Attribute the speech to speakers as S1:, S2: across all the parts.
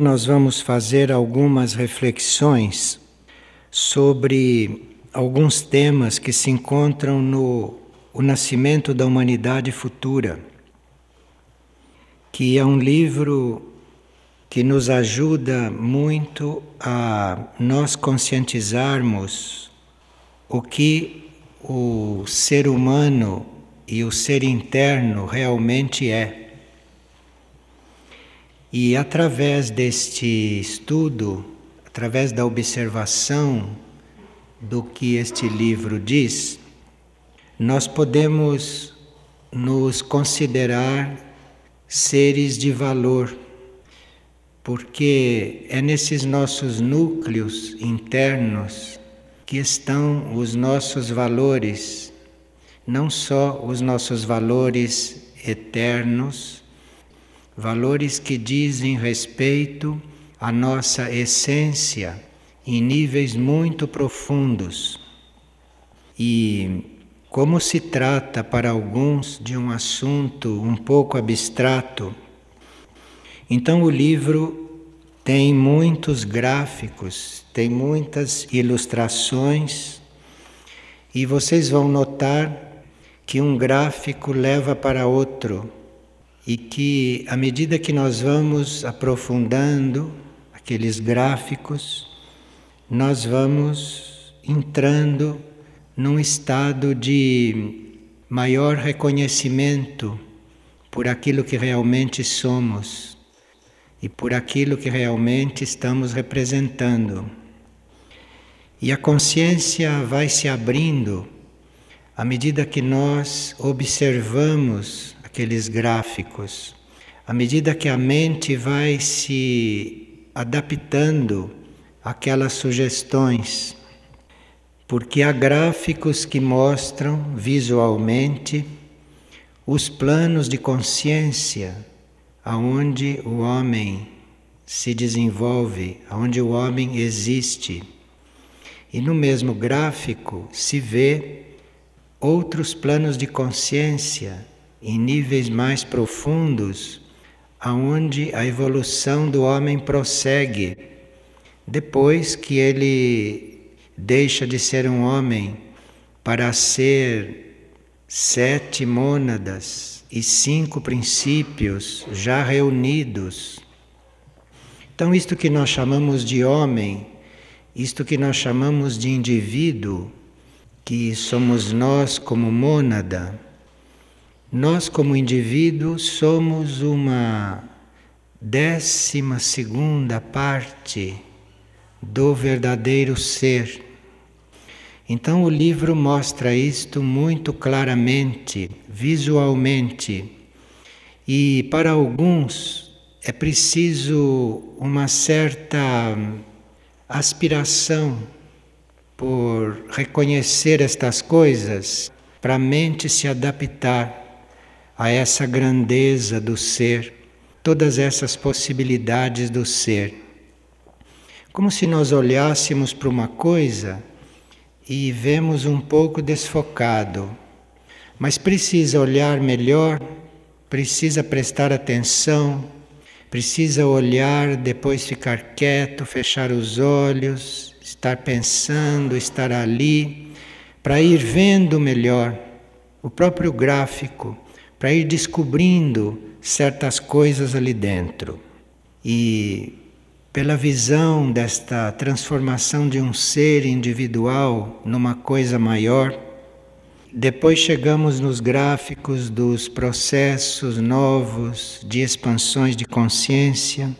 S1: Nós vamos fazer algumas reflexões sobre alguns temas que se encontram no O Nascimento da Humanidade Futura, que é um livro que nos ajuda muito a nós conscientizarmos o que o ser humano e o ser interno realmente é. E através deste estudo, através da observação do que este livro diz, nós podemos nos considerar seres de valor, porque é nesses nossos núcleos internos que estão os nossos valores, não só os nossos valores eternos, valores que dizem respeito à nossa essência em níveis muito profundos. E como se trata para alguns de um assunto um pouco abstrato, então o livro tem muitos gráficos, tem muitas ilustrações, e vocês vão notar que um gráfico leva para outro e que, à medida que nós vamos aprofundando aqueles gráficos, nós vamos entrando num estado de maior reconhecimento por aquilo que realmente somos e por aquilo que realmente estamos representando. E a consciência vai se abrindo à medida que nós observamos aqueles gráficos, à medida que a mente vai se adaptando àquelas sugestões, porque há gráficos que mostram visualmente os planos de consciência aonde o homem se desenvolve, aonde o homem existe. E no mesmo gráfico se vê outros planos de consciência em níveis mais profundos, aonde a evolução do homem prossegue, depois que ele deixa de ser um homem para ser sete mônadas e cinco princípios já reunidos. Então, isto que nós chamamos de homem, isto que nós chamamos de indivíduo, que somos nós como mônada, nós, como indivíduos, somos uma décima segunda parte do verdadeiro ser. Então, o livro mostra isto muito claramente, visualmente. E para alguns é preciso uma certa aspiração por reconhecer estas coisas, para a mente se adaptar a essa grandeza do ser, todas essas possibilidades do ser. Como se nós olhássemos para uma coisa e vemos um pouco desfocado, mas precisa olhar melhor, precisa prestar atenção, precisa olhar, depois ficar quieto, fechar os olhos, estar pensando, estar ali, para ir vendo melhor o próprio gráfico para ir descobrindo certas coisas ali dentro. E pela visão desta transformação de um ser individual numa coisa maior, depois chegamos nos gráficos dos processos novos de expansões de consciência.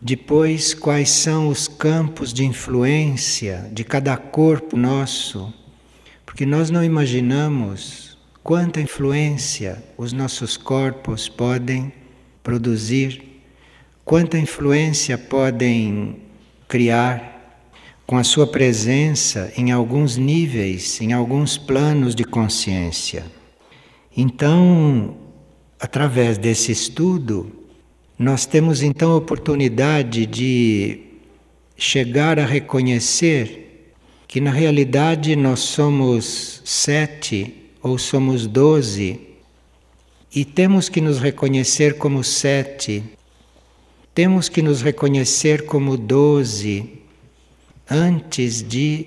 S1: Depois, quais são os campos de influência de cada corpo nosso, porque nós não imaginamos quanta influência os nossos corpos podem produzir, quanta influência podem criar com a sua presença em alguns níveis, em alguns planos de consciência. Então, através desse estudo, nós temos então a oportunidade de chegar a reconhecer que na realidade nós somos sete ou somos doze, e temos que nos reconhecer como sete, temos que nos reconhecer como doze antes de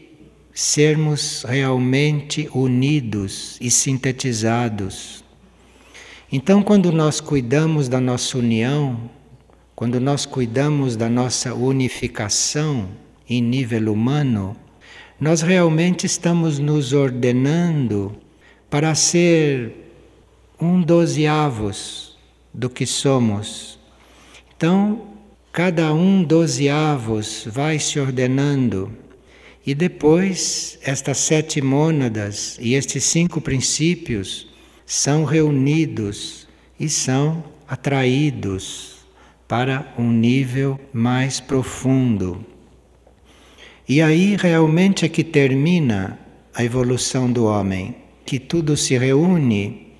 S1: sermos realmente unidos e sintetizados. Então, quando nós cuidamos da nossa união, quando nós cuidamos da nossa unificação em nível humano, nós realmente estamos nos ordenando para ser um dozeavos do que somos. Então, cada um dozeavos vai se ordenando e depois, estas sete mônadas e estes cinco princípios são reunidos e são atraídos para um nível mais profundo. E aí realmente é que termina a evolução do homem, que tudo se reúne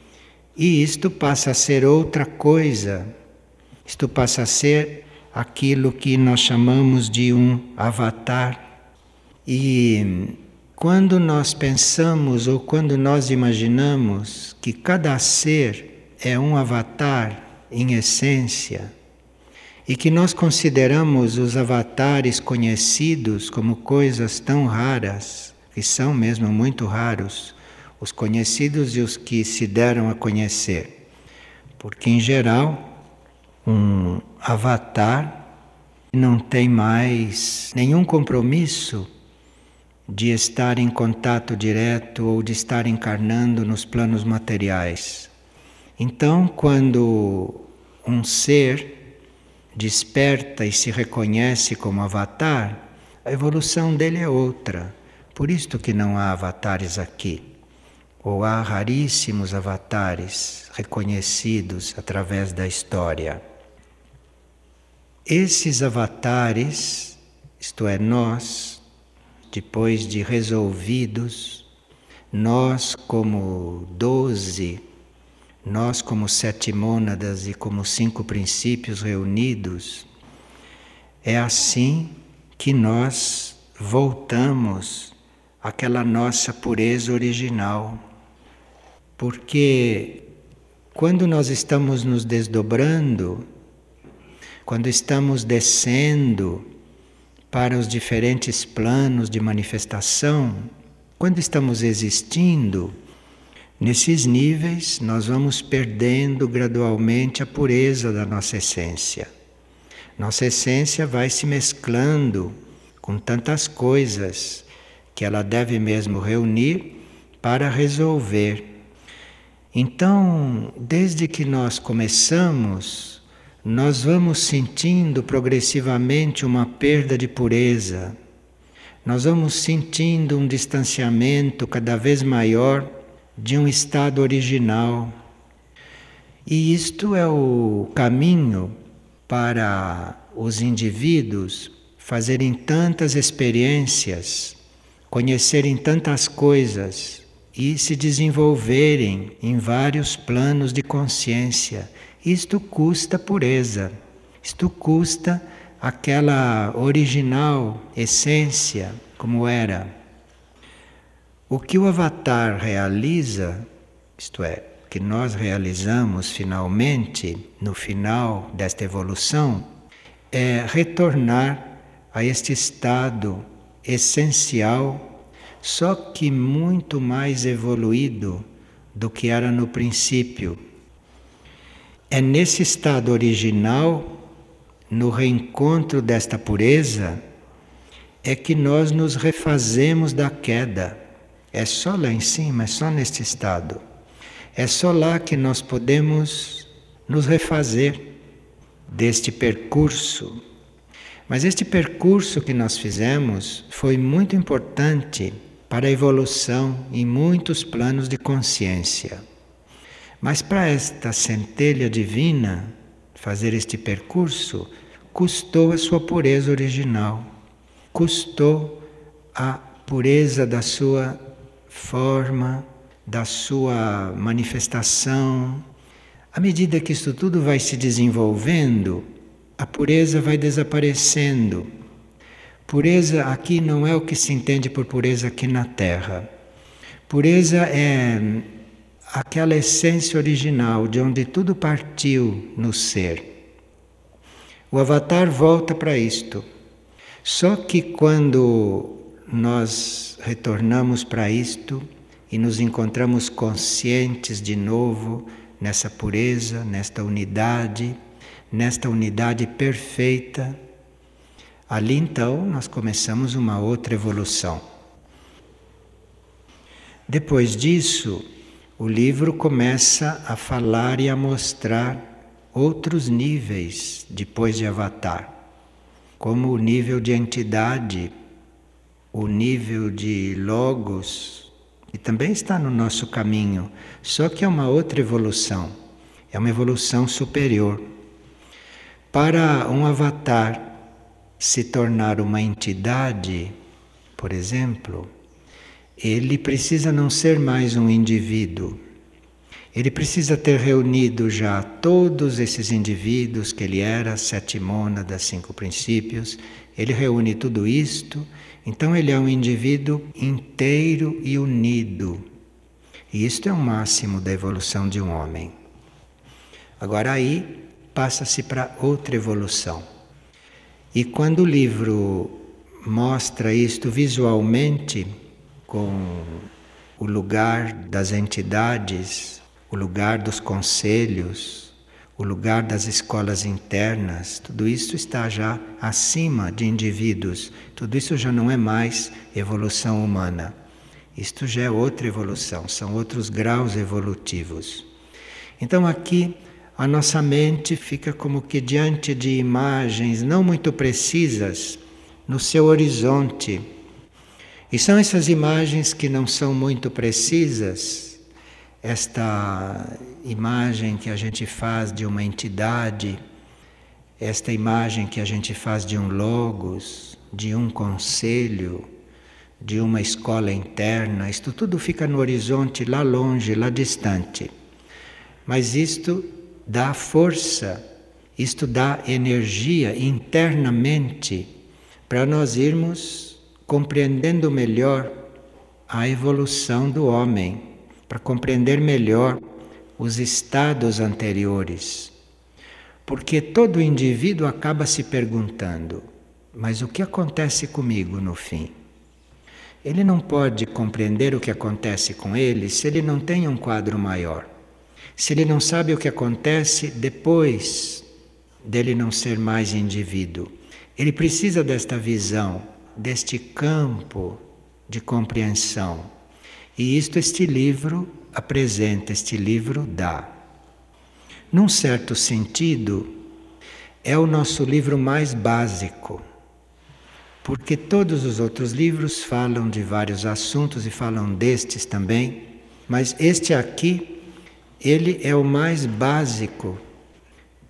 S1: e isto passa a ser outra coisa. Isto passa a ser aquilo que nós chamamos de um avatar e quando nós pensamos ou quando nós imaginamos que cada ser é um avatar em essência, e que nós consideramos os avatares conhecidos como coisas tão raras, que são mesmo muito raros, os conhecidos e os que se deram a conhecer. Porque, em geral, um avatar não tem mais nenhum compromisso de estar em contato direto ou de estar encarnando nos planos materiais. Então, quando um ser desperta e se reconhece como avatar, a evolução dele é outra. Por isto que não há avatares aqui. Ou há raríssimos avatares reconhecidos através da história. Esses avatares, isto é, nós, depois de resolvidos, nós, como doze, nós, como sete mônadas e como cinco princípios reunidos, é assim que nós voltamos àquela nossa pureza original. Porque quando nós estamos nos desdobrando, quando estamos descendo, para os diferentes planos de manifestação, quando estamos existindo, nesses níveis nós vamos perdendo gradualmente a pureza da nossa essência. Nossa essência vai se mesclando com tantas coisas que ela deve mesmo reunir para resolver. Então, desde que nós começamos nós vamos sentindo progressivamente uma perda de pureza, nós vamos sentindo um distanciamento cada vez maior de um estado original. E isto é o caminho para os indivíduos fazerem tantas experiências, conhecerem tantas coisas e se desenvolverem em vários planos de consciência isto custa pureza, isto custa aquela original essência como era. O que o Avatar realiza, isto é, que nós realizamos finalmente, no final desta evolução, é retornar a este estado essencial, só que muito mais evoluído do que era no princípio é nesse estado original, no reencontro desta pureza, é que nós nos refazemos da queda. É só lá em cima, é só neste estado. É só lá que nós podemos nos refazer deste percurso. Mas este percurso que nós fizemos foi muito importante para a evolução em muitos planos de consciência. Mas para esta centelha divina fazer este percurso, custou a sua pureza original, custou a pureza da sua forma, da sua manifestação. À medida que isso tudo vai se desenvolvendo, a pureza vai desaparecendo. Pureza aqui não é o que se entende por pureza aqui na Terra. Pureza é aquela essência original de onde tudo partiu no ser. O Avatar volta para isto. Só que quando nós retornamos para isto e nos encontramos conscientes de novo nessa pureza, nesta unidade, nesta unidade perfeita, ali então nós começamos uma outra evolução. Depois disso, o livro começa a falar e a mostrar outros níveis depois de Avatar como o nível de entidade, o nível de logos, que também está no nosso caminho, só que é uma outra evolução, é uma evolução superior. Para um avatar se tornar uma entidade, por exemplo, ele precisa não ser mais um indivíduo, ele precisa ter reunido já todos esses indivíduos que ele era, sete mônadas, cinco princípios, ele reúne tudo isto, então ele é um indivíduo inteiro e unido. E isto é o máximo da evolução de um homem. Agora aí passa-se para outra evolução. E quando o livro mostra isto visualmente, com o lugar das entidades o lugar dos conselhos, o lugar das escolas internas, tudo isso está já acima de indivíduos, tudo isso já não é mais evolução humana. Isto já é outra evolução, são outros graus evolutivos. Então aqui a nossa mente fica como que diante de imagens não muito precisas no seu horizonte. E são essas imagens que não são muito precisas esta imagem que a gente faz de uma entidade, esta imagem que a gente faz de um logos, de um conselho, de uma escola interna, isto tudo fica no horizonte lá longe, lá distante. Mas isto dá força, isto dá energia internamente para nós irmos compreendendo melhor a evolução do homem para compreender melhor os estados anteriores. Porque todo indivíduo acaba se perguntando: mas o que acontece comigo no fim? Ele não pode compreender o que acontece com ele se ele não tem um quadro maior. Se ele não sabe o que acontece depois dele não ser mais indivíduo. Ele precisa desta visão, deste campo de compreensão. E isto este livro apresenta, este livro dá. Num certo sentido, é o nosso livro mais básico, porque todos os outros livros falam de vários assuntos e falam destes também, mas este aqui, ele é o mais básico,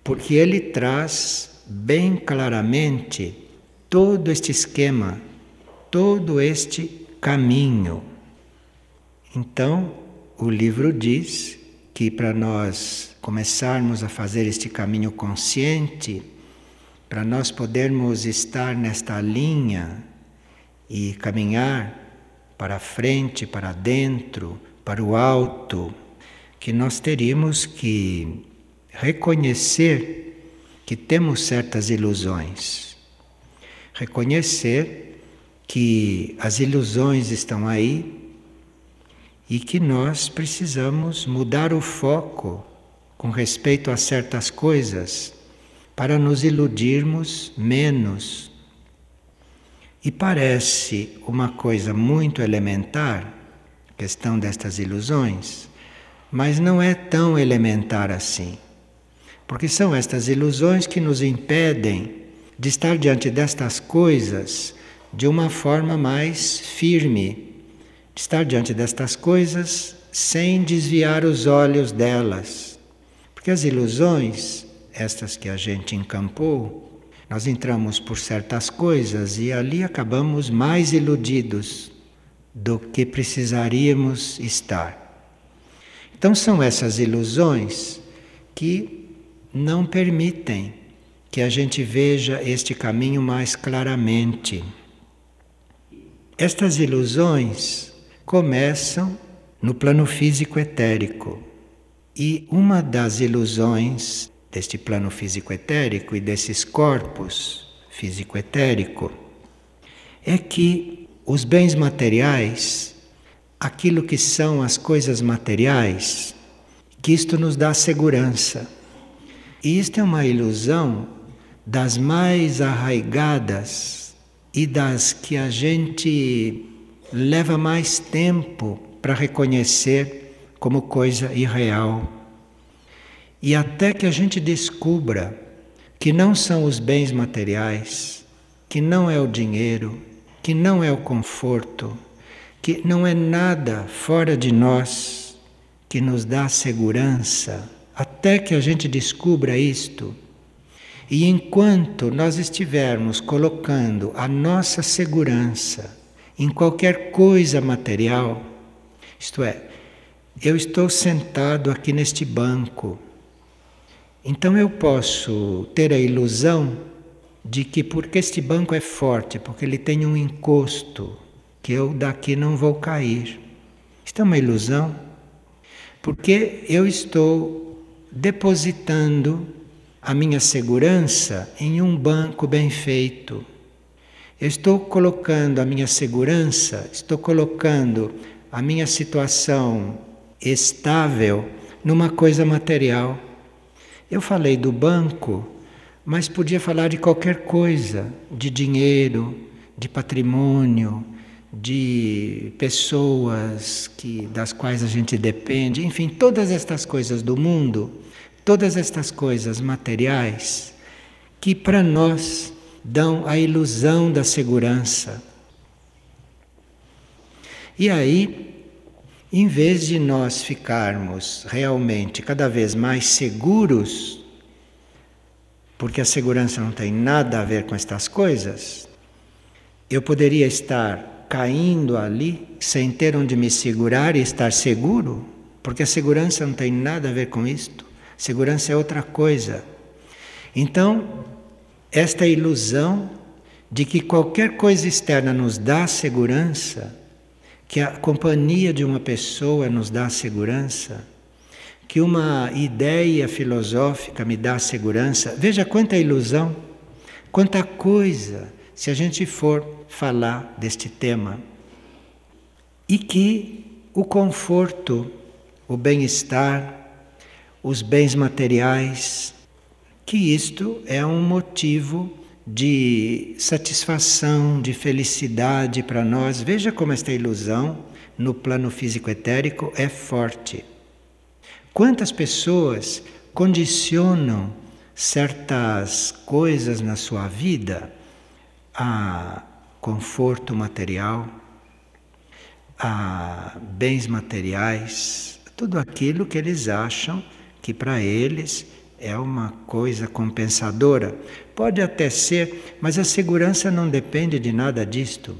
S1: porque ele traz bem claramente todo este esquema, todo este caminho. Então, o livro diz que para nós começarmos a fazer este caminho consciente, para nós podermos estar nesta linha e caminhar para frente, para dentro, para o alto, que nós teríamos que reconhecer que temos certas ilusões. Reconhecer que as ilusões estão aí e que nós precisamos mudar o foco com respeito a certas coisas para nos iludirmos menos. E parece uma coisa muito elementar, questão destas ilusões, mas não é tão elementar assim. Porque são estas ilusões que nos impedem de estar diante destas coisas de uma forma mais firme, estar diante destas coisas sem desviar os olhos delas. Porque as ilusões, estas que a gente encampou, nós entramos por certas coisas e ali acabamos mais iludidos do que precisaríamos estar. Então são essas ilusões que não permitem que a gente veja este caminho mais claramente. Estas ilusões começam no plano físico etérico. E uma das ilusões deste plano físico-etérico e desses corpos físico-etérico é que os bens materiais, aquilo que são as coisas materiais, que isto nos dá segurança. E isto é uma ilusão das mais arraigadas e das que a gente leva mais tempo para reconhecer como coisa irreal. E até que a gente descubra que não são os bens materiais, que não é o dinheiro, que não é o conforto, que não é nada fora de nós que nos dá segurança, até que a gente descubra isto. E enquanto nós estivermos colocando a nossa segurança em qualquer coisa material, isto é, eu estou sentado aqui neste banco, então eu posso ter a ilusão de que porque este banco é forte, porque ele tem um encosto, que eu daqui não vou cair. Isto é uma ilusão, porque eu estou depositando a minha segurança em um banco bem feito. Eu estou colocando a minha segurança, estou colocando a minha situação estável numa coisa material. Eu falei do banco, mas podia falar de qualquer coisa, de dinheiro, de patrimônio, de pessoas que das quais a gente depende, enfim, todas estas coisas do mundo, todas estas coisas materiais que para nós dão a ilusão da segurança. E aí, em vez de nós ficarmos realmente cada vez mais seguros, porque a segurança não tem nada a ver com estas coisas, eu poderia estar caindo ali sem ter onde me segurar e estar seguro, porque a segurança não tem nada a ver com isto. Segurança é outra coisa. Então, esta ilusão de que qualquer coisa externa nos dá segurança, que a companhia de uma pessoa nos dá segurança, que uma ideia filosófica me dá segurança. Veja quanta ilusão, quanta coisa, se a gente for falar deste tema. E que o conforto, o bem-estar, os bens materiais, que isto é um motivo de satisfação, de felicidade para nós. Veja como esta ilusão no plano físico-etérico é forte. Quantas pessoas condicionam certas coisas na sua vida a conforto material, a bens materiais, tudo aquilo que eles acham que para eles é uma coisa compensadora. Pode até ser, mas a segurança não depende de nada disto.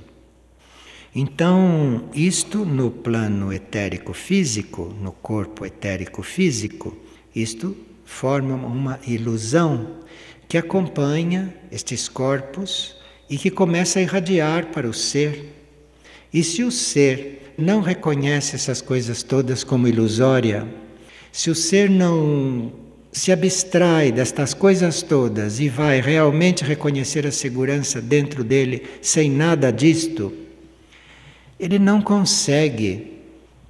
S1: Então, isto no plano etérico físico, no corpo etérico físico, isto forma uma ilusão que acompanha estes corpos e que começa a irradiar para o ser. E se o ser não reconhece essas coisas todas como ilusória, se o ser não se abstrai destas coisas todas e vai realmente reconhecer a segurança dentro dele sem nada disto, ele não consegue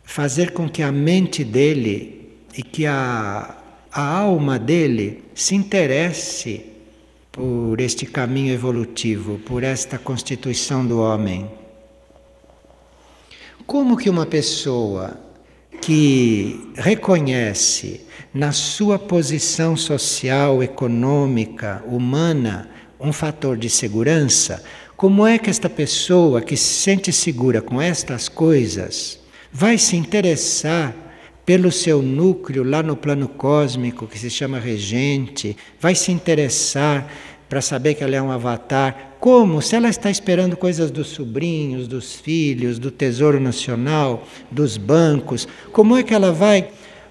S1: fazer com que a mente dele e que a, a alma dele se interesse por este caminho evolutivo, por esta constituição do homem. Como que uma pessoa que reconhece na sua posição social, econômica, humana, um fator de segurança, como é que esta pessoa que se sente segura com estas coisas vai se interessar pelo seu núcleo lá no plano cósmico, que se chama regente, vai se interessar para saber que ela é um avatar. Como? Se ela está esperando coisas dos sobrinhos, dos filhos, do Tesouro Nacional, dos bancos, como é que ela vai?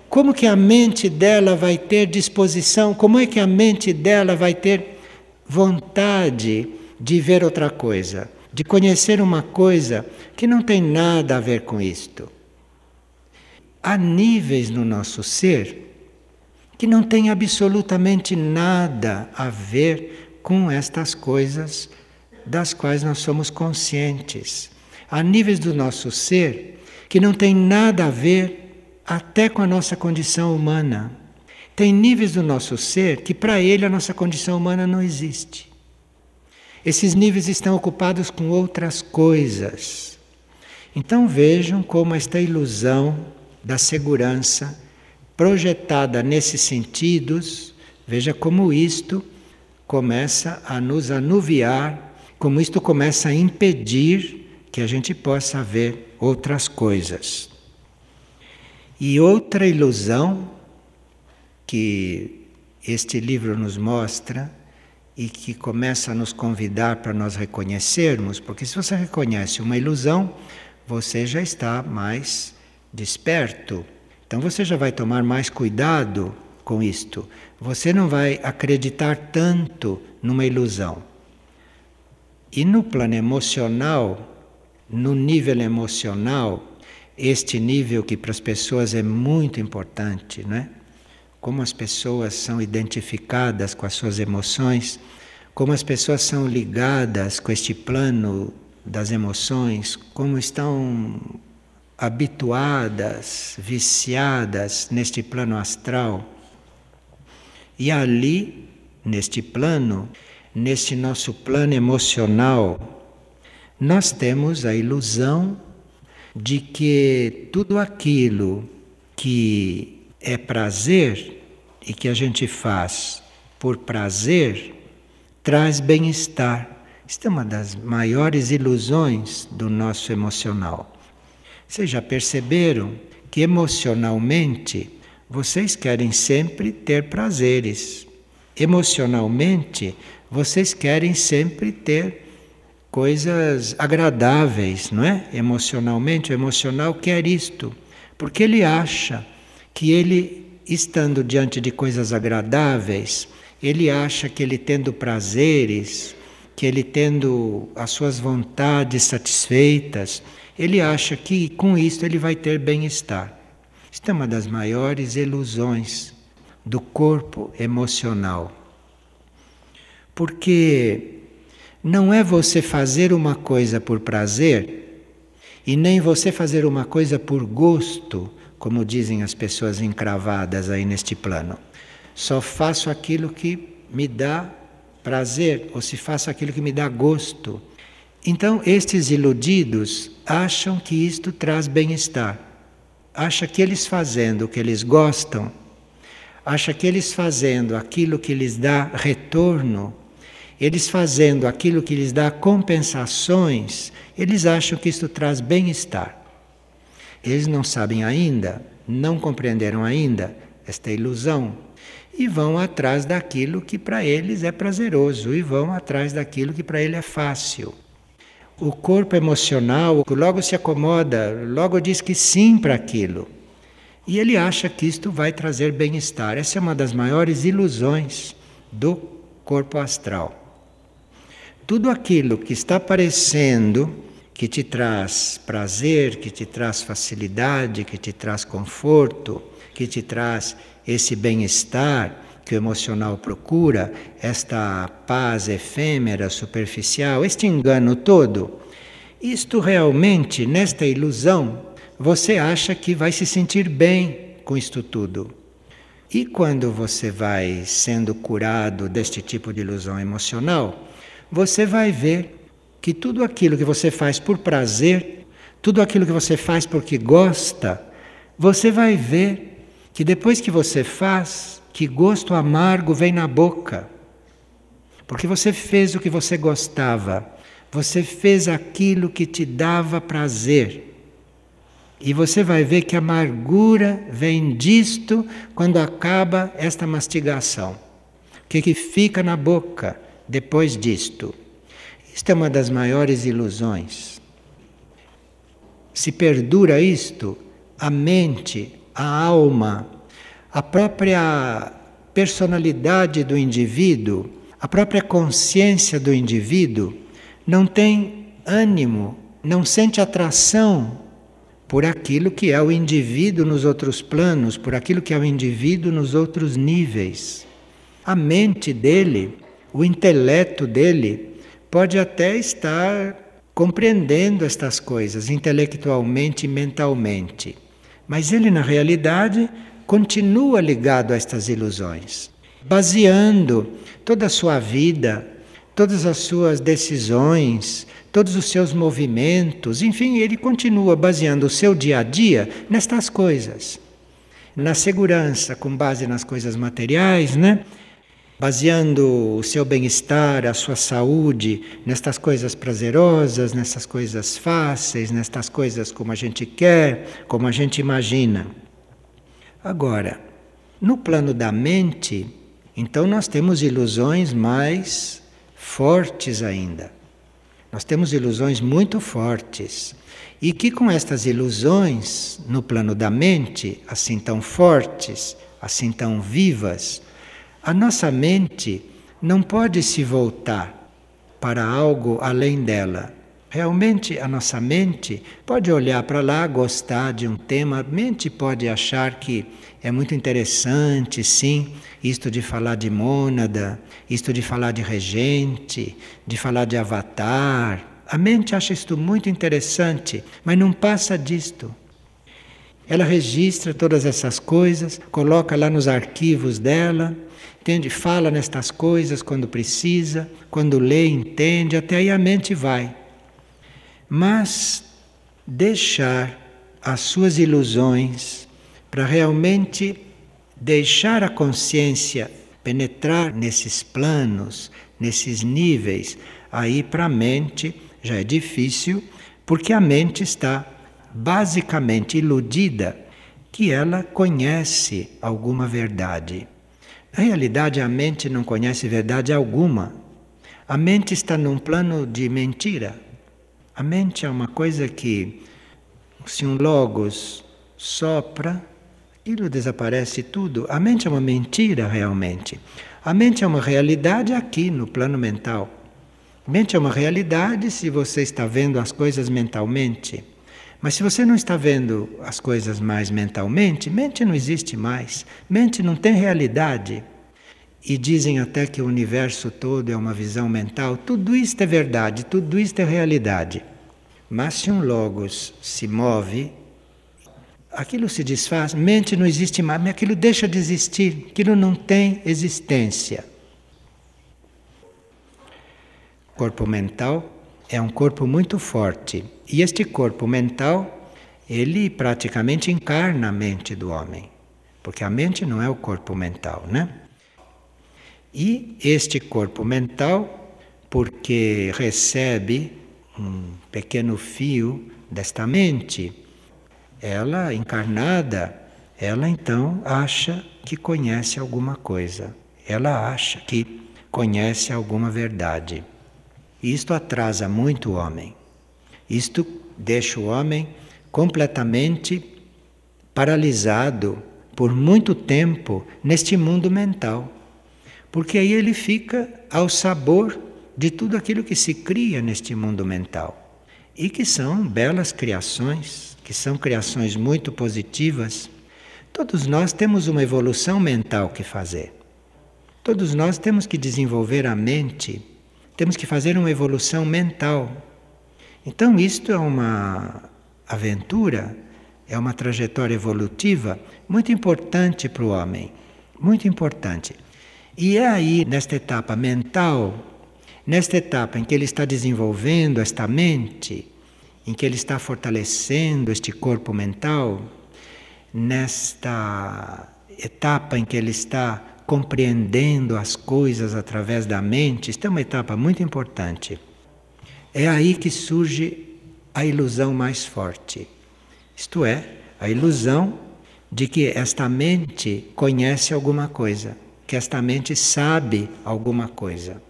S1: Como que a mente dela vai ter disposição? Como é que a mente dela vai ter vontade de ver outra coisa, de conhecer uma coisa que não tem nada a ver com isto? Há níveis no nosso ser que não tem absolutamente nada a ver com estas coisas das quais nós somos conscientes. Há níveis do nosso ser que não tem nada a ver até com a nossa condição humana. Tem níveis do nosso ser que para ele a nossa condição humana não existe. Esses níveis estão ocupados com outras coisas. Então vejam como esta ilusão da segurança projetada nesses sentidos, veja como isto começa a nos anuviar, como isto começa a impedir que a gente possa ver outras coisas. E outra ilusão que este livro nos mostra e que começa a nos convidar para nós reconhecermos, porque se você reconhece uma ilusão, você já está mais desperto então você já vai tomar mais cuidado com isto. Você não vai acreditar tanto numa ilusão. E no plano emocional, no nível emocional, este nível que para as pessoas é muito importante, né? Como as pessoas são identificadas com as suas emoções, como as pessoas são ligadas com este plano das emoções, como estão habituadas, viciadas neste plano astral. E ali, neste plano, neste nosso plano emocional, nós temos a ilusão de que tudo aquilo que é prazer e que a gente faz por prazer traz bem-estar. Isto é uma das maiores ilusões do nosso emocional. Vocês já perceberam que emocionalmente vocês querem sempre ter prazeres. Emocionalmente vocês querem sempre ter coisas agradáveis, não é? Emocionalmente, o emocional quer isto, porque ele acha que ele, estando diante de coisas agradáveis, ele acha que ele tendo prazeres, que ele tendo as suas vontades satisfeitas, ele acha que com isso ele vai ter bem-estar. Isto é uma das maiores ilusões do corpo emocional. Porque não é você fazer uma coisa por prazer e nem você fazer uma coisa por gosto, como dizem as pessoas encravadas aí neste plano. Só faço aquilo que me dá prazer, ou se faço aquilo que me dá gosto. Então, estes iludidos acham que isto traz bem-estar. Acha que eles fazendo o que eles gostam, acha que eles fazendo aquilo que lhes dá retorno, eles fazendo aquilo que lhes dá compensações, eles acham que isto traz bem-estar. Eles não sabem ainda, não compreenderam ainda esta ilusão e vão atrás daquilo que para eles é prazeroso e vão atrás daquilo que para ele é fácil. O corpo emocional logo se acomoda, logo diz que sim para aquilo. E ele acha que isto vai trazer bem-estar. Essa é uma das maiores ilusões do corpo astral. Tudo aquilo que está aparecendo, que te traz prazer, que te traz facilidade, que te traz conforto, que te traz esse bem-estar, que o emocional procura, esta paz efêmera, superficial, este engano todo, isto realmente, nesta ilusão, você acha que vai se sentir bem com isto tudo. E quando você vai sendo curado deste tipo de ilusão emocional, você vai ver que tudo aquilo que você faz por prazer, tudo aquilo que você faz porque gosta, você vai ver que depois que você faz, que gosto amargo vem na boca. Porque você fez o que você gostava, você fez aquilo que te dava prazer. E você vai ver que a amargura vem disto quando acaba esta mastigação. O que, que fica na boca depois disto? Isto é uma das maiores ilusões. Se perdura isto, a mente, a alma, a própria personalidade do indivíduo, a própria consciência do indivíduo não tem ânimo, não sente atração por aquilo que é o indivíduo nos outros planos, por aquilo que é o indivíduo nos outros níveis. A mente dele, o intelecto dele, pode até estar compreendendo estas coisas intelectualmente e mentalmente, mas ele, na realidade, continua ligado a estas ilusões, baseando toda a sua vida, todas as suas decisões, todos os seus movimentos, enfim, ele continua baseando o seu dia a dia nestas coisas. Na segurança, com base nas coisas materiais, né? Baseando o seu bem-estar, a sua saúde nestas coisas prazerosas, nessas coisas fáceis, nestas coisas como a gente quer, como a gente imagina. Agora, no plano da mente, então nós temos ilusões mais fortes ainda. Nós temos ilusões muito fortes. E que com estas ilusões, no plano da mente, assim tão fortes, assim tão vivas, a nossa mente não pode se voltar para algo além dela. Realmente a nossa mente pode olhar para lá, gostar de um tema, a mente pode achar que é muito interessante, sim, isto de falar de mônada, isto de falar de regente, de falar de avatar. A mente acha isto muito interessante, mas não passa disto. Ela registra todas essas coisas, coloca lá nos arquivos dela, entende? Fala nestas coisas quando precisa, quando lê, entende, até aí a mente vai. Mas deixar as suas ilusões para realmente deixar a consciência penetrar nesses planos, nesses níveis, aí para a mente já é difícil, porque a mente está basicamente iludida que ela conhece alguma verdade. Na realidade, a mente não conhece verdade alguma. A mente está num plano de mentira. A mente é uma coisa que, se um logos sopra, aquilo desaparece tudo. A mente é uma mentira realmente. A mente é uma realidade aqui no plano mental. A mente é uma realidade se você está vendo as coisas mentalmente. Mas se você não está vendo as coisas mais mentalmente, mente não existe mais. Mente não tem realidade. E dizem até que o universo todo é uma visão mental. Tudo isto é verdade, tudo isto é realidade. Mas se um logos se move, aquilo se desfaz, mente não existe mais, aquilo deixa de existir, aquilo não tem existência. Corpo mental é um corpo muito forte. E este corpo mental, ele praticamente encarna a mente do homem. Porque a mente não é o corpo mental, né? E este corpo mental, porque recebe um pequeno fio desta mente, ela encarnada, ela então acha que conhece alguma coisa. Ela acha que conhece alguma verdade. Isto atrasa muito o homem. Isto deixa o homem completamente paralisado por muito tempo neste mundo mental. Porque aí ele fica ao sabor de tudo aquilo que se cria neste mundo mental e que são belas criações que são criações muito positivas, todos nós temos uma evolução mental que fazer. Todos nós temos que desenvolver a mente, temos que fazer uma evolução mental. Então, isto é uma aventura, é uma trajetória evolutiva muito importante para o homem, muito importante. E é aí, nesta etapa mental, nesta etapa em que ele está desenvolvendo esta mente, em que ele está fortalecendo este corpo mental, nesta etapa em que ele está compreendendo as coisas através da mente, isto é uma etapa muito importante. É aí que surge a ilusão mais forte. Isto é, a ilusão de que esta mente conhece alguma coisa, que esta mente sabe alguma coisa.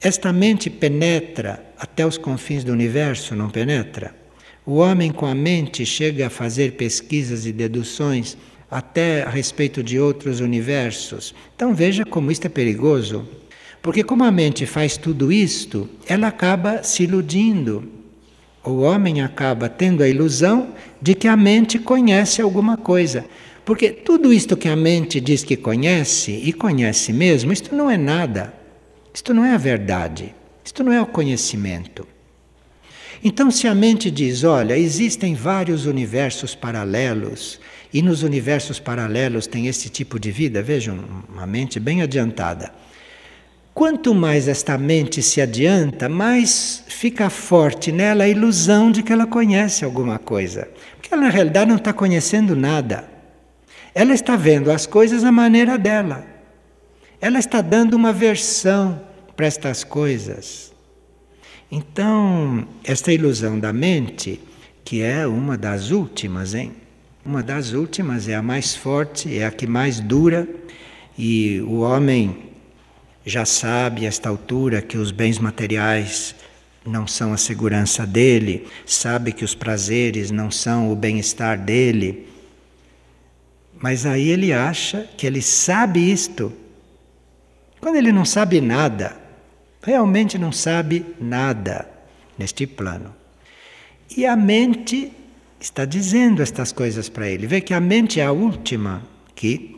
S1: Esta mente penetra até os confins do universo, não penetra? O homem com a mente chega a fazer pesquisas e deduções até a respeito de outros universos. Então veja como isto é perigoso. Porque como a mente faz tudo isto, ela acaba se iludindo. O homem acaba tendo a ilusão de que a mente conhece alguma coisa. Porque tudo isto que a mente diz que conhece, e conhece mesmo, isto não é nada. Isto não é a verdade. Isto não é o conhecimento. Então, se a mente diz: olha, existem vários universos paralelos, e nos universos paralelos tem esse tipo de vida, vejam, uma mente bem adiantada. Quanto mais esta mente se adianta, mais fica forte nela a ilusão de que ela conhece alguma coisa. Porque ela, na realidade, não está conhecendo nada. Ela está vendo as coisas à maneira dela. Ela está dando uma versão para estas coisas. Então, esta ilusão da mente, que é uma das últimas, hein? Uma das últimas, é a mais forte, é a que mais dura, e o homem já sabe a esta altura que os bens materiais não são a segurança dele, sabe que os prazeres não são o bem-estar dele, mas aí ele acha que ele sabe isto. Quando ele não sabe nada, realmente não sabe nada neste plano. E a mente está dizendo estas coisas para ele. Vê que a mente é a última que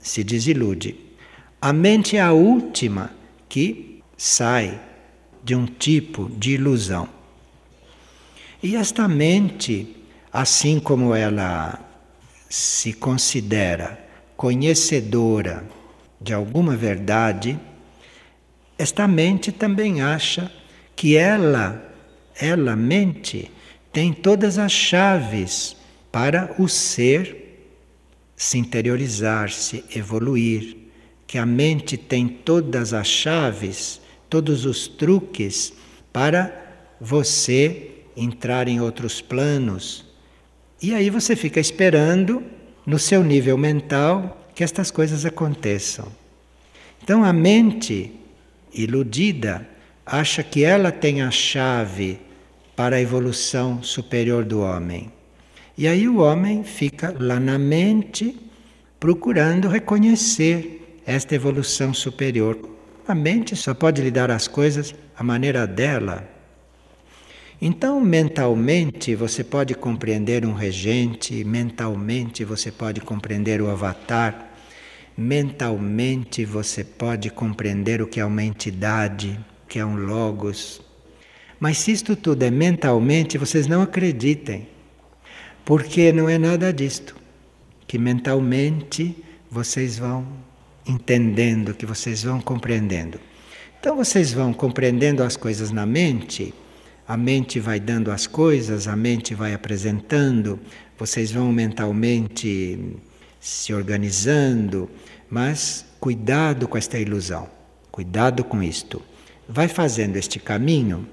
S1: se desilude. A mente é a última que sai de um tipo de ilusão. E esta mente, assim como ela se considera conhecedora de alguma verdade, esta mente também acha que ela, ela mente, tem todas as chaves para o ser se interiorizar, se evoluir, que a mente tem todas as chaves, todos os truques para você entrar em outros planos, e aí você fica esperando, no seu nível mental, que estas coisas aconteçam. Então a mente iludida acha que ela tem a chave para a evolução superior do homem. E aí o homem fica lá na mente procurando reconhecer esta evolução superior. A mente só pode lhe dar as coisas à maneira dela. Então, mentalmente, você pode compreender um regente, mentalmente, você pode compreender o avatar, mentalmente, você pode compreender o que é uma entidade, o que é um logos. Mas se isto tudo é mentalmente, vocês não acreditem, porque não é nada disto. Que mentalmente vocês vão entendendo, que vocês vão compreendendo. Então, vocês vão compreendendo as coisas na mente a mente vai dando as coisas, a mente vai apresentando, vocês vão mentalmente se organizando, mas cuidado com esta ilusão, cuidado com isto. Vai fazendo este caminho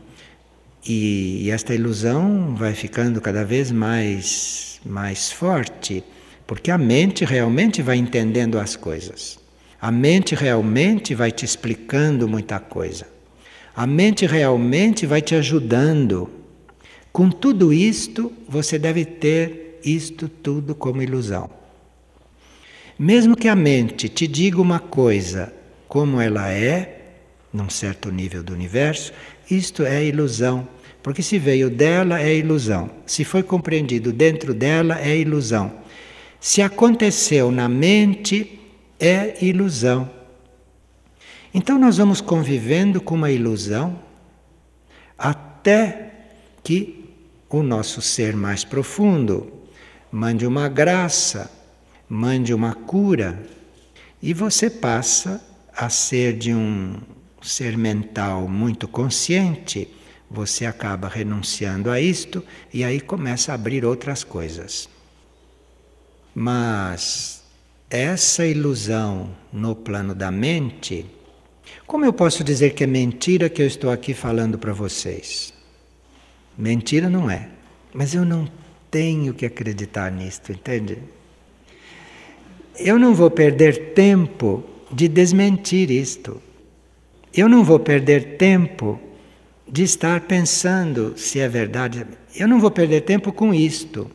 S1: e, esta ilusão vai ficando cada vez mais, mais forte, porque a mente realmente vai entendendo as coisas. A mente realmente vai te explicando muita coisa. A mente realmente vai te ajudando. Com tudo isto, você deve ter isto tudo como ilusão. Mesmo que a mente te diga uma coisa como ela é, num certo nível do universo, isto é ilusão. Porque se veio dela é ilusão. Se foi compreendido dentro dela é ilusão. Se aconteceu na mente é ilusão. Então nós vamos convivendo com uma ilusão até que o nosso ser mais profundo mande uma graça, mande uma cura e você passa a ser de um ser mental muito consciente, você acaba renunciando a isto e aí começa a abrir outras coisas. Mas essa ilusão no plano da mente como eu posso dizer que é mentira que eu estou aqui falando para vocês? Mentira não é, mas eu não tenho que acreditar nisto, entende? Eu não vou perder tempo de desmentir isto. Eu não vou perder tempo de estar pensando se é verdade. Eu não vou perder tempo com isto.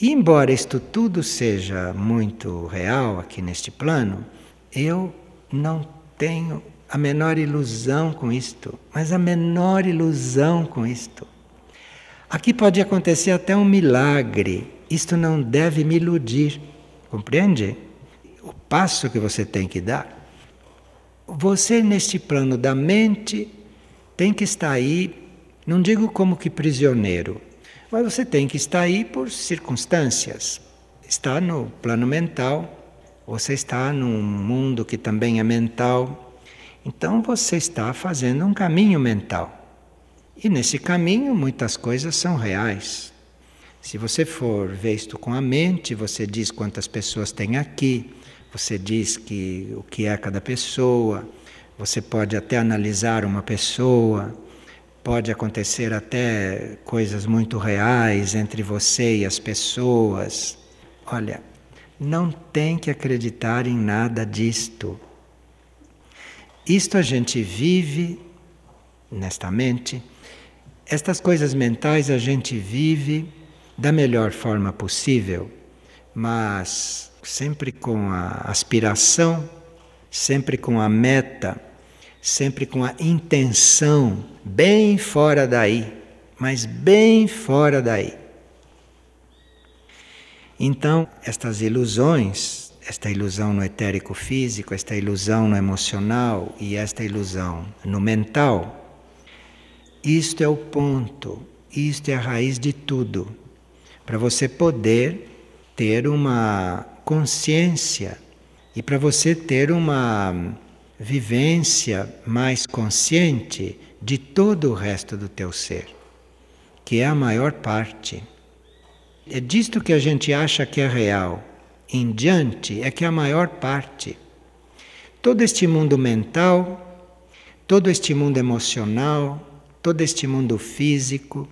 S1: E embora isto tudo seja muito real aqui neste plano, eu não tenho a menor ilusão com isto, mas a menor ilusão com isto. Aqui pode acontecer até um milagre. Isto não deve me iludir. Compreende? O passo que você tem que dar. Você, neste plano da mente, tem que estar aí, não digo como que prisioneiro, mas você tem que estar aí por circunstâncias. Está no plano mental, você está num mundo que também é mental, então você está fazendo um caminho mental. E nesse caminho muitas coisas são reais. Se você for ver isto com a mente, você diz quantas pessoas tem aqui, você diz que o que é cada pessoa, você pode até analisar uma pessoa, pode acontecer até coisas muito reais entre você e as pessoas. Olha, não tem que acreditar em nada disto. Isto a gente vive nesta mente estas coisas mentais a gente vive da melhor forma possível, mas sempre com a aspiração, sempre com a meta, sempre com a intenção bem fora daí, mas bem fora daí. Então, estas ilusões, esta ilusão no etérico físico, esta ilusão no emocional e esta ilusão no mental, isto é o ponto, isto é a raiz de tudo. Para você poder ter uma consciência e para você ter uma vivência mais consciente de todo o resto do teu ser, que é a maior parte. É disto que a gente acha que é real. Em diante é que é a maior parte. Todo este mundo mental, todo este mundo emocional, todo este mundo físico,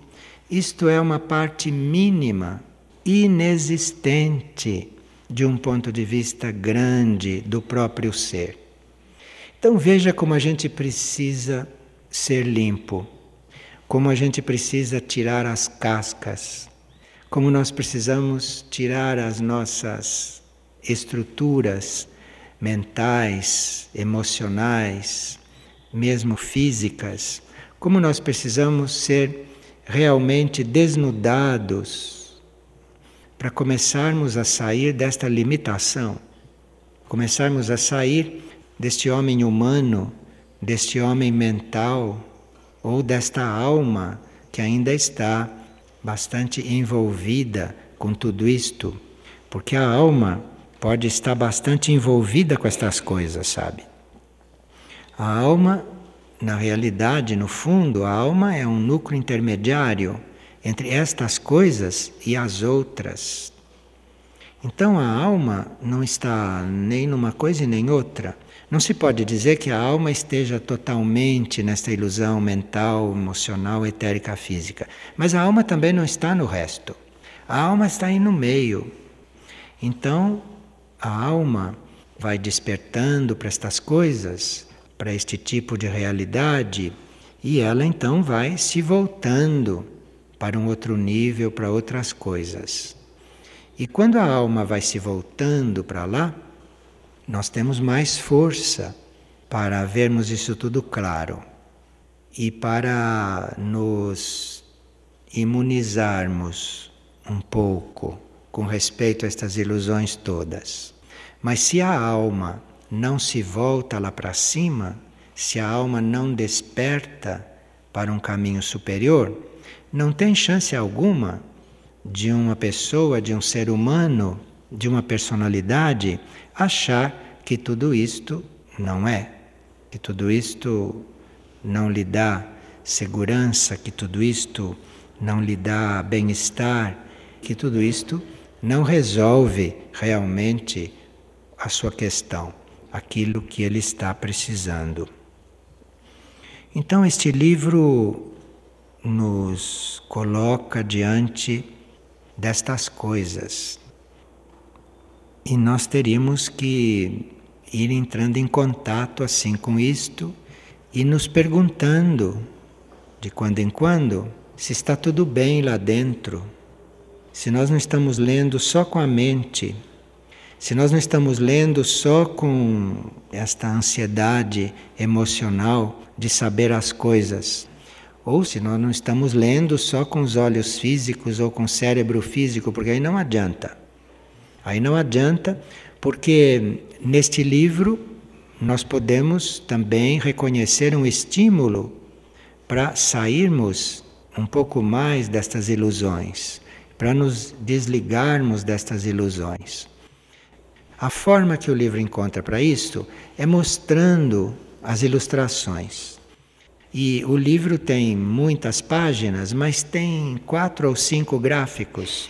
S1: isto é uma parte mínima, inexistente de um ponto de vista grande do próprio ser. Então veja como a gente precisa ser limpo, como a gente precisa tirar as cascas, como nós precisamos tirar as nossas estruturas mentais, emocionais, mesmo físicas, como nós precisamos ser realmente desnudados para começarmos a sair desta limitação, começarmos a sair deste homem humano, deste homem mental ou desta alma que ainda está bastante envolvida com tudo isto, porque a alma pode estar bastante envolvida com estas coisas, sabe? A alma na realidade, no fundo, a alma é um núcleo intermediário entre estas coisas e as outras. Então a alma não está nem numa coisa e nem outra. Não se pode dizer que a alma esteja totalmente nesta ilusão mental, emocional, etérica, física. Mas a alma também não está no resto. A alma está aí no meio. Então a alma vai despertando para estas coisas para este tipo de realidade e ela então vai se voltando para um outro nível, para outras coisas. E quando a alma vai se voltando para lá, nós temos mais força para vermos isso tudo claro e para nos imunizarmos um pouco com respeito a estas ilusões todas. Mas se a alma não se volta lá para cima, se a alma não desperta para um caminho superior, não tem chance alguma de uma pessoa, de um ser humano, de uma personalidade achar que tudo isto não é, que tudo isto não lhe dá segurança, que tudo isto não lhe dá bem-estar, que tudo isto não resolve realmente a sua questão aquilo que ele está precisando. Então, este livro nos coloca diante destas coisas e nós teríamos que ir entrando em contato assim com isto e nos perguntando de quando em quando se está tudo bem lá dentro, se nós não estamos lendo só com a mente se nós não estamos lendo só com esta ansiedade emocional de saber as coisas, Ou se nós não estamos lendo só com os olhos físicos ou com o cérebro físico, porque aí não adianta. Aí não adianta, porque neste livro nós podemos também reconhecer um estímulo para sairmos um pouco mais destas ilusões, para nos desligarmos destas ilusões. A forma que o livro encontra para isto é mostrando as ilustrações. E o livro tem muitas páginas, mas tem quatro ou cinco gráficos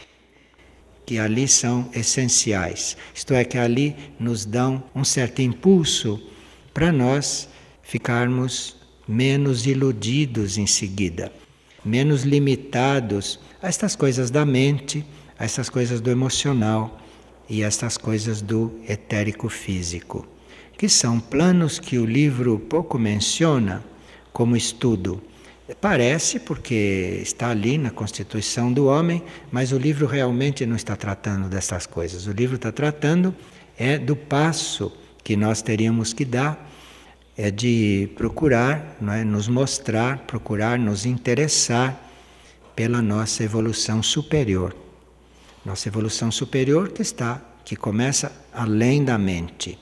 S1: que ali são essenciais. Isto é, que ali nos dão um certo impulso para nós ficarmos menos iludidos em seguida, menos limitados a estas coisas da mente, a estas coisas do emocional e a estas coisas do etérico físico, que são planos que o livro pouco menciona como estudo Parece, porque está ali na constituição do homem, mas o livro realmente não está tratando dessas coisas. O livro está tratando é do passo que nós teríamos que dar, é de procurar, não é, nos mostrar, procurar nos interessar pela nossa evolução superior. Nossa evolução superior que está, que começa além da mente.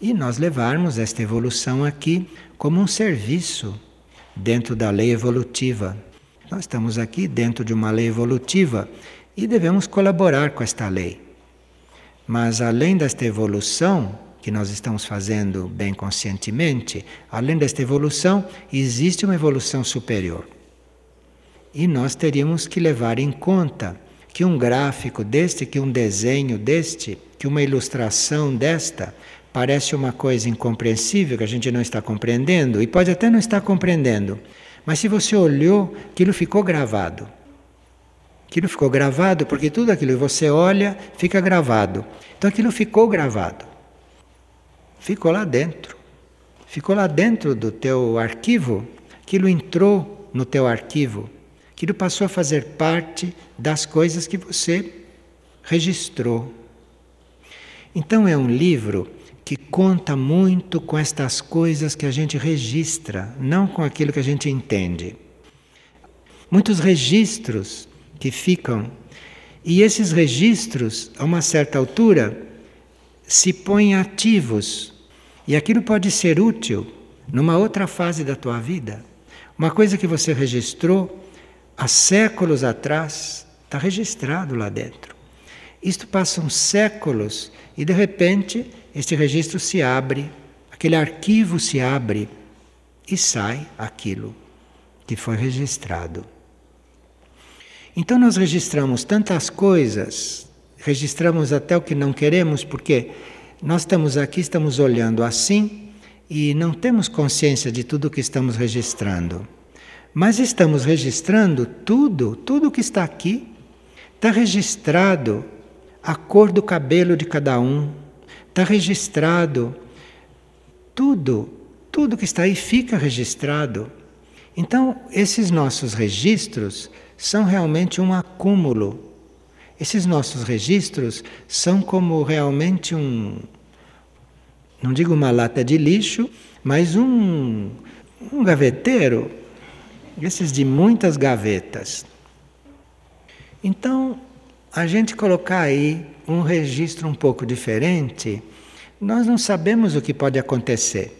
S1: E nós levarmos esta evolução aqui como um serviço dentro da lei evolutiva. Nós estamos aqui dentro de uma lei evolutiva e devemos colaborar com esta lei. Mas além desta evolução que nós estamos fazendo bem conscientemente, além desta evolução, existe uma evolução superior. E nós teríamos que levar em conta que um gráfico deste, que um desenho deste, que uma ilustração desta Parece uma coisa incompreensível que a gente não está compreendendo e pode até não estar compreendendo, mas se você olhou, aquilo ficou gravado. Aquilo ficou gravado porque tudo aquilo que você olha fica gravado. Então aquilo ficou gravado. Ficou lá dentro. Ficou lá dentro do teu arquivo. Aquilo entrou no teu arquivo. Aquilo passou a fazer parte das coisas que você registrou. Então é um livro que conta muito com estas coisas que a gente registra, não com aquilo que a gente entende. Muitos registros que ficam, e esses registros, a uma certa altura, se põem ativos, e aquilo pode ser útil numa outra fase da tua vida. Uma coisa que você registrou há séculos atrás, está registrado lá dentro. Isto passam séculos e de repente este registro se abre, aquele arquivo se abre e sai aquilo que foi registrado. Então nós registramos tantas coisas, registramos até o que não queremos, porque nós estamos aqui, estamos olhando assim e não temos consciência de tudo o que estamos registrando. Mas estamos registrando tudo, tudo que está aqui. Está registrado a cor do cabelo de cada um, Está registrado. Tudo, tudo que está aí fica registrado. Então, esses nossos registros são realmente um acúmulo. Esses nossos registros são como realmente um, não digo uma lata de lixo, mas um, um gaveteiro, esses de muitas gavetas. Então, a gente colocar aí um registro um pouco diferente, nós não sabemos o que pode acontecer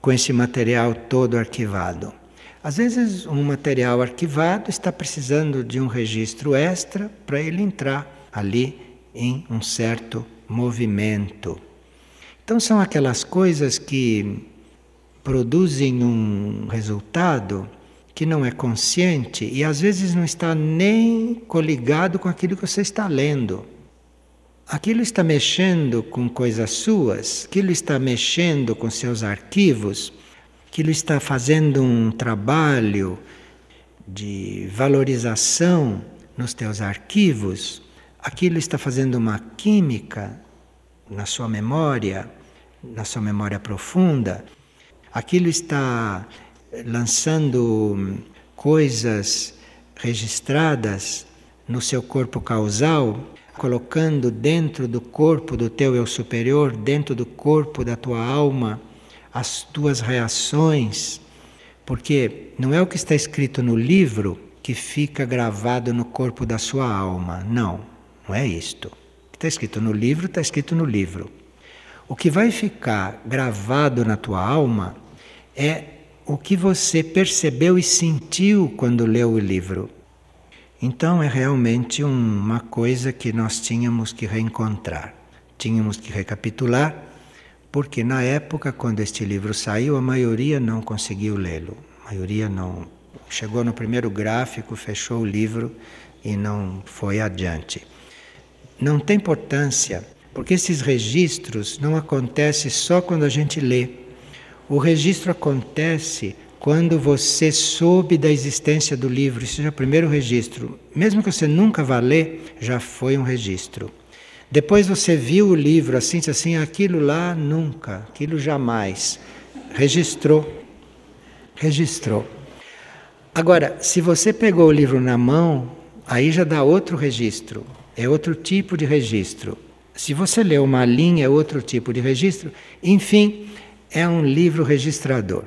S1: com esse material todo arquivado. Às vezes, um material arquivado está precisando de um registro extra para ele entrar ali em um certo movimento. Então, são aquelas coisas que produzem um resultado que não é consciente e às vezes não está nem coligado com aquilo que você está lendo. Aquilo está mexendo com coisas suas, aquilo está mexendo com seus arquivos, aquilo está fazendo um trabalho de valorização nos teus arquivos, aquilo está fazendo uma química na sua memória, na sua memória profunda, aquilo está lançando coisas registradas no seu corpo causal, colocando dentro do corpo do teu eu superior, dentro do corpo da tua alma, as tuas reações, Porque não é o que está escrito no livro que fica gravado no corpo da sua alma. Não, não é isto. O que está escrito no livro, está escrito no livro. O que vai ficar gravado na tua alma é o que você percebeu e sentiu quando leu o livro. Então é realmente uma coisa que nós tínhamos que reencontrar. Tínhamos que recapitular, porque na época, quando este livro saiu, a maioria não conseguiu lê-lo. A maioria não. Chegou no primeiro gráfico, fechou o livro e não foi adiante. Não tem importância, porque esses registros não acontecem só quando a gente lê. O registro acontece quando você soube da existência do livro, isso é o primeiro registro. Mesmo que você nunca vá ler, já foi um registro. Depois você viu o livro assim, assim, aquilo lá nunca, aquilo jamais. Registrou. Registrou. Agora, se você pegou o livro na mão, aí já dá outro registro. É outro tipo de registro. Se você lê uma linha, é outro tipo de registro. Enfim, é um livro registrador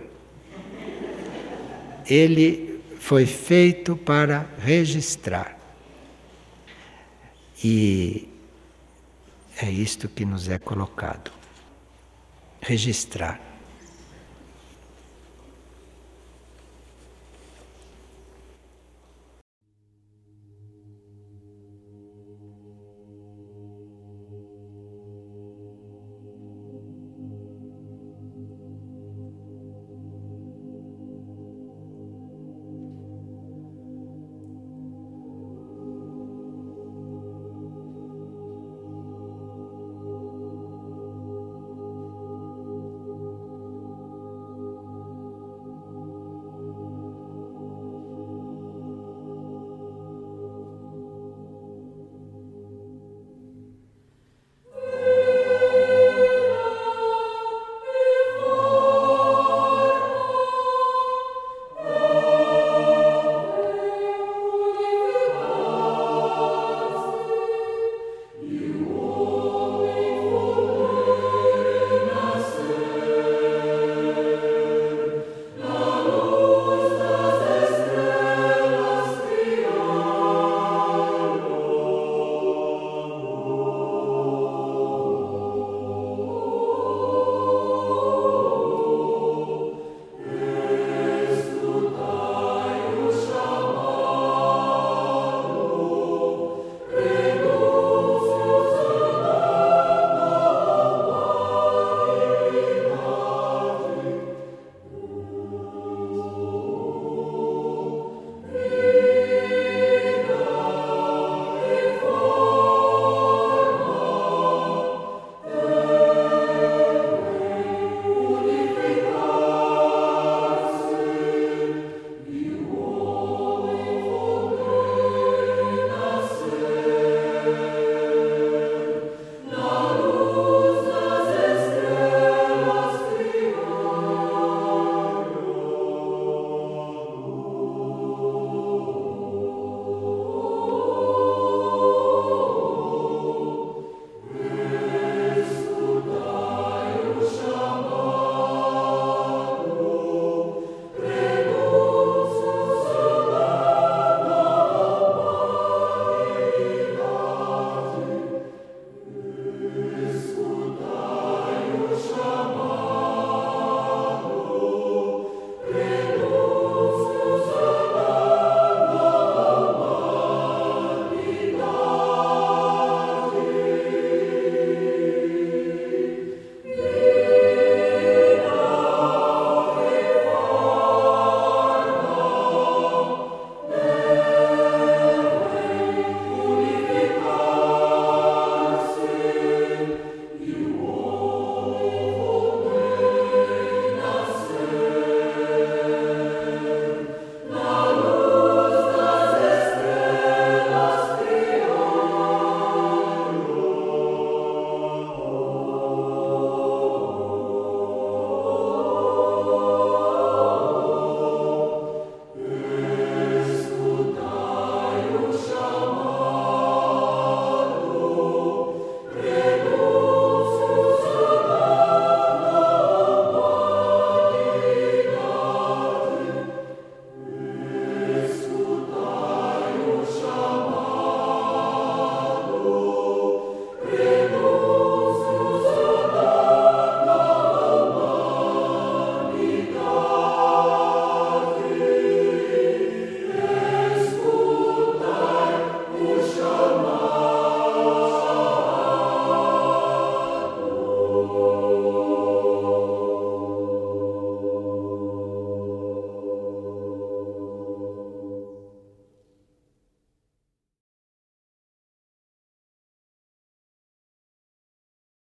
S1: ele foi feito para registrar. E é isto que nos é colocado. Registrar.